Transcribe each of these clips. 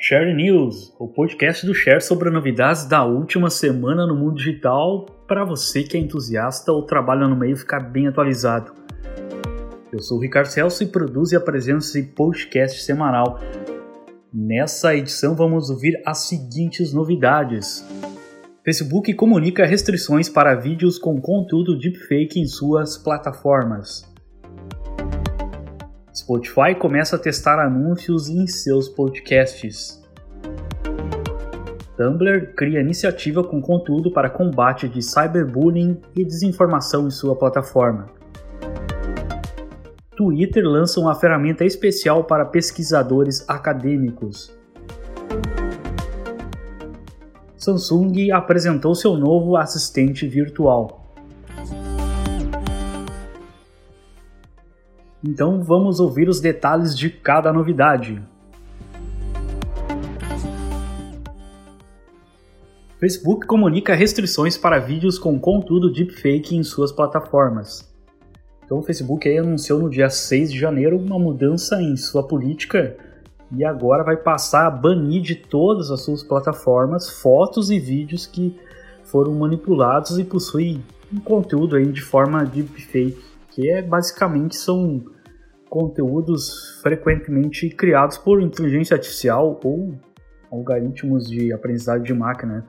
Share News, o podcast do Share sobre novidades da última semana no mundo digital para você que é entusiasta ou trabalha no meio ficar bem atualizado. Eu sou o Ricardo Celso e produzo e apresento esse podcast semanal. Nessa edição vamos ouvir as seguintes novidades. Facebook comunica restrições para vídeos com conteúdo deepfake em suas plataformas. Spotify começa a testar anúncios em seus podcasts. Tumblr cria iniciativa com conteúdo para combate de cyberbullying e desinformação em sua plataforma. Twitter lança uma ferramenta especial para pesquisadores acadêmicos. Samsung apresentou seu novo assistente virtual. Então vamos ouvir os detalhes de cada novidade. Facebook comunica restrições para vídeos com conteúdo deepfake em suas plataformas. Então o Facebook anunciou no dia 6 de janeiro uma mudança em sua política e agora vai passar a banir de todas as suas plataformas fotos e vídeos que foram manipulados e possuem um conteúdo aí de forma deepfake que é basicamente são conteúdos frequentemente criados por inteligência artificial ou algoritmos de aprendizagem de máquina.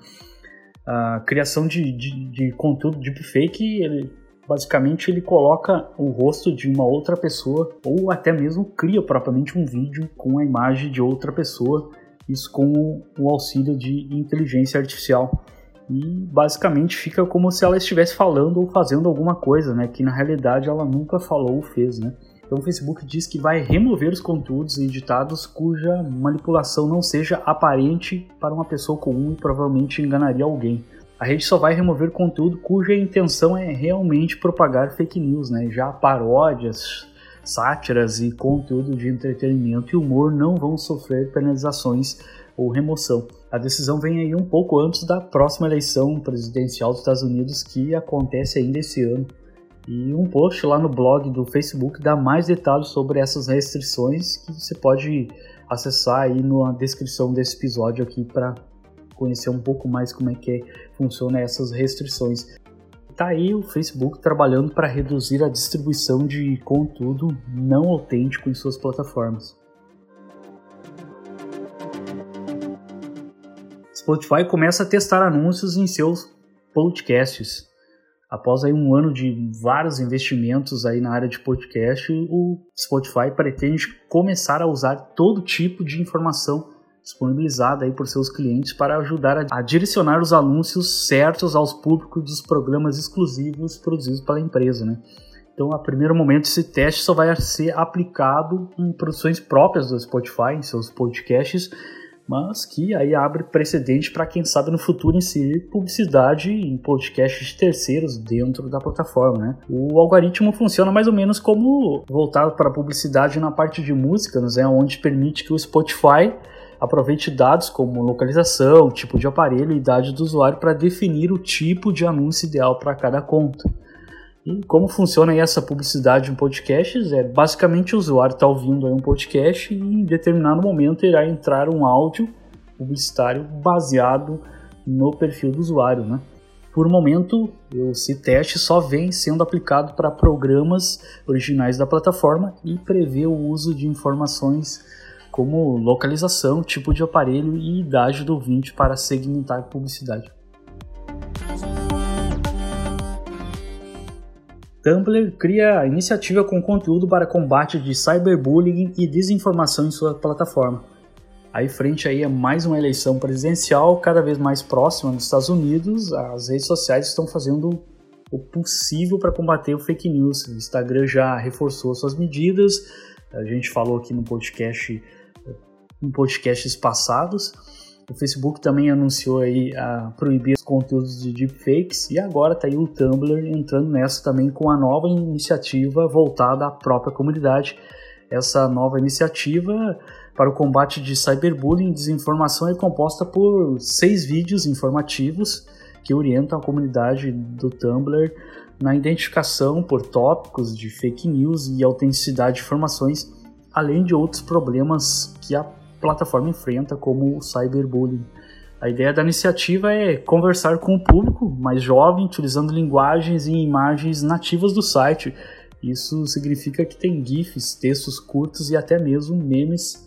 A criação de, de, de conteúdo deepfake, ele, basicamente ele coloca o rosto de uma outra pessoa ou até mesmo cria propriamente um vídeo com a imagem de outra pessoa, isso com o auxílio de inteligência artificial e basicamente fica como se ela estivesse falando ou fazendo alguma coisa, né? Que na realidade ela nunca falou ou fez, né? Então o Facebook diz que vai remover os conteúdos editados cuja manipulação não seja aparente para uma pessoa comum e provavelmente enganaria alguém. A rede só vai remover conteúdo cuja intenção é realmente propagar fake news, né? Já paródias, sátiras e conteúdo de entretenimento e humor não vão sofrer penalizações ou remoção. A decisão vem aí um pouco antes da próxima eleição presidencial dos Estados Unidos, que acontece ainda esse ano. E um post lá no blog do Facebook dá mais detalhes sobre essas restrições que você pode acessar aí na descrição desse episódio aqui para conhecer um pouco mais como é que funciona essas restrições. Tá aí o Facebook trabalhando para reduzir a distribuição de conteúdo não autêntico em suas plataformas. Spotify começa a testar anúncios em seus podcasts. Após aí um ano de vários investimentos aí na área de podcast, o Spotify pretende começar a usar todo tipo de informação disponibilizada aí por seus clientes para ajudar a, direcionar os anúncios certos aos públicos dos programas exclusivos produzidos pela empresa, né? Então, a primeiro momento, esse teste só vai ser aplicado em produções próprias do Spotify, em seus podcasts, mas que aí abre precedente para quem sabe no futuro inserir publicidade em podcasts de terceiros dentro da plataforma. Né? O algoritmo funciona mais ou menos como voltado para publicidade na parte de músicas, né? onde permite que o Spotify aproveite dados como localização, tipo de aparelho e idade do usuário para definir o tipo de anúncio ideal para cada conta. E como funciona essa publicidade em podcasts? É basicamente o usuário está ouvindo um podcast e em determinado momento irá entrar um áudio publicitário baseado no perfil do usuário, né? Por momento, esse teste só vem sendo aplicado para programas originais da plataforma e prevê o uso de informações como localização, tipo de aparelho e idade do ouvinte para segmentar publicidade. Tumblr cria iniciativa com conteúdo para combate de cyberbullying e desinformação em sua plataforma. Aí frente aí a mais uma eleição presidencial cada vez mais próxima nos Estados Unidos, as redes sociais estão fazendo o possível para combater o fake news. O Instagram já reforçou suas medidas. A gente falou aqui no podcast em podcasts passados. O Facebook também anunciou aí a proibir os conteúdos de deepfakes e agora está aí o Tumblr entrando nessa também com a nova iniciativa voltada à própria comunidade. Essa nova iniciativa para o combate de cyberbullying e desinformação é composta por seis vídeos informativos que orientam a comunidade do Tumblr na identificação por tópicos de fake news e autenticidade de informações, além de outros problemas que a plataforma enfrenta, como o cyberbullying. A ideia da iniciativa é conversar com o público mais jovem, utilizando linguagens e imagens nativas do site. Isso significa que tem GIFs, textos curtos e até mesmo memes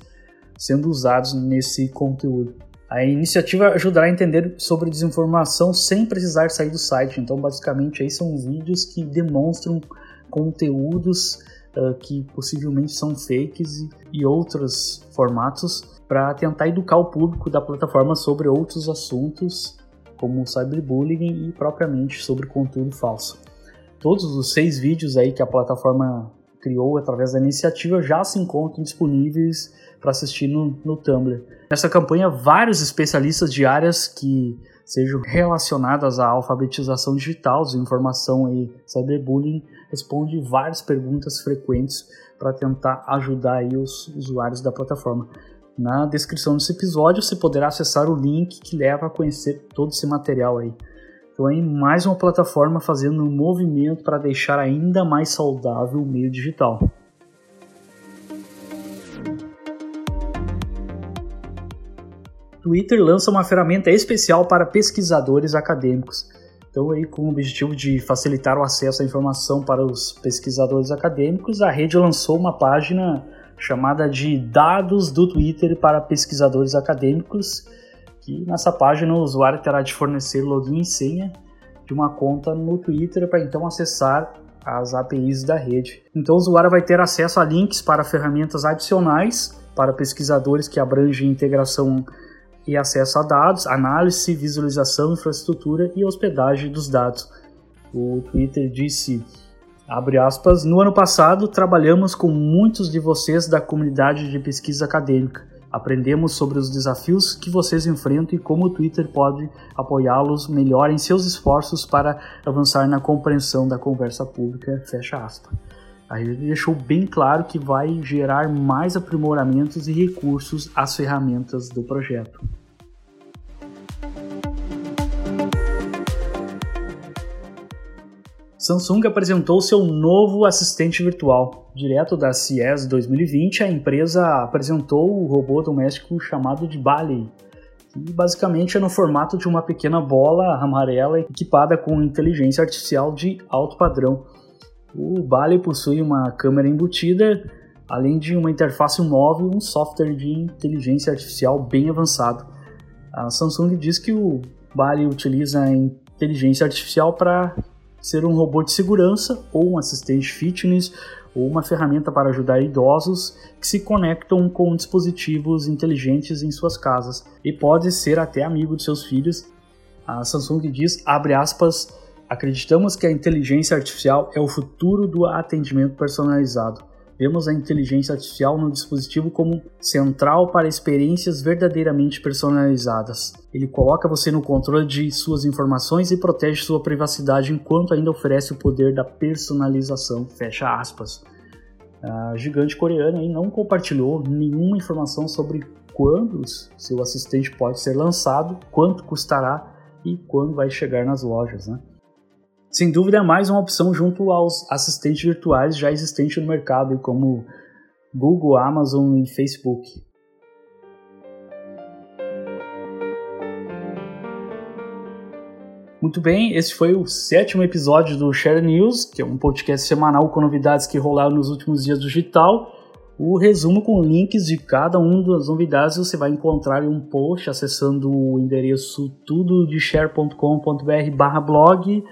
sendo usados nesse conteúdo. A iniciativa ajudará a entender sobre desinformação sem precisar sair do site. Então, basicamente, aí são vídeos que demonstram conteúdos uh, que possivelmente são fakes e, e outros formatos para tentar educar o público da plataforma sobre outros assuntos, como cyberbullying e propriamente sobre conteúdo falso. Todos os seis vídeos aí que a plataforma criou através da iniciativa já se encontram disponíveis para assistir no, no Tumblr. Nessa campanha, vários especialistas de áreas que sejam relacionadas à alfabetização digital, desinformação e cyberbullying respondem várias perguntas frequentes para tentar ajudar aí os usuários da plataforma. Na descrição desse episódio você poderá acessar o link que leva a conhecer todo esse material aí. Então é mais uma plataforma fazendo um movimento para deixar ainda mais saudável o meio digital. Twitter lança uma ferramenta especial para pesquisadores acadêmicos. Então, aí, com o objetivo de facilitar o acesso à informação para os pesquisadores acadêmicos, a rede lançou uma página chamada de Dados do Twitter para pesquisadores acadêmicos, que nessa página o usuário terá de fornecer login e senha de uma conta no Twitter para então acessar as APIs da rede. Então o usuário vai ter acesso a links para ferramentas adicionais para pesquisadores que abrangem integração e acesso a dados, análise, visualização, infraestrutura e hospedagem dos dados. O Twitter disse Abre aspas, no ano passado trabalhamos com muitos de vocês da comunidade de pesquisa acadêmica. Aprendemos sobre os desafios que vocês enfrentam e como o Twitter pode apoiá-los melhor em seus esforços para avançar na compreensão da conversa pública. Fecha aspas. Aí ele deixou bem claro que vai gerar mais aprimoramentos e recursos às ferramentas do projeto. Samsung apresentou seu novo assistente virtual. Direto da CES 2020, a empresa apresentou o robô doméstico chamado de Bali, que basicamente é no formato de uma pequena bola amarela equipada com inteligência artificial de alto padrão. O Bali possui uma câmera embutida, além de uma interface móvel e um software de inteligência artificial bem avançado. A Samsung diz que o Bali utiliza a inteligência artificial para ser um robô de segurança ou um assistente fitness ou uma ferramenta para ajudar idosos que se conectam com dispositivos inteligentes em suas casas e pode ser até amigo de seus filhos. A Samsung diz, abre aspas, acreditamos que a inteligência artificial é o futuro do atendimento personalizado. Vemos a inteligência artificial no dispositivo como central para experiências verdadeiramente personalizadas. Ele coloca você no controle de suas informações e protege sua privacidade enquanto ainda oferece o poder da personalização. Fecha aspas. A gigante coreana aí não compartilhou nenhuma informação sobre quando seu assistente pode ser lançado, quanto custará e quando vai chegar nas lojas. Né? Sem dúvida é mais uma opção junto aos assistentes virtuais já existentes no mercado, como Google, Amazon e Facebook. Muito bem, esse foi o sétimo episódio do Share News, que é um podcast semanal com novidades que rolaram nos últimos dias do digital. O resumo com links de cada uma das novidades você vai encontrar em um post acessando o endereço tudodeshare.com.br/blog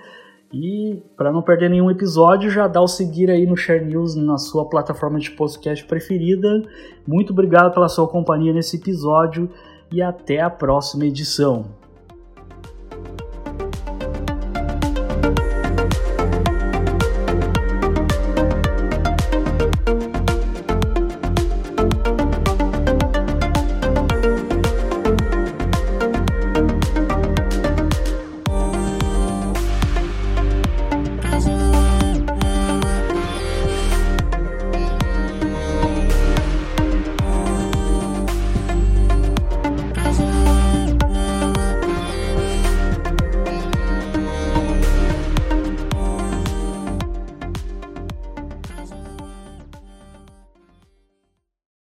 e para não perder nenhum episódio, já dá o seguir aí no Share News na sua plataforma de podcast preferida. Muito obrigado pela sua companhia nesse episódio e até a próxima edição.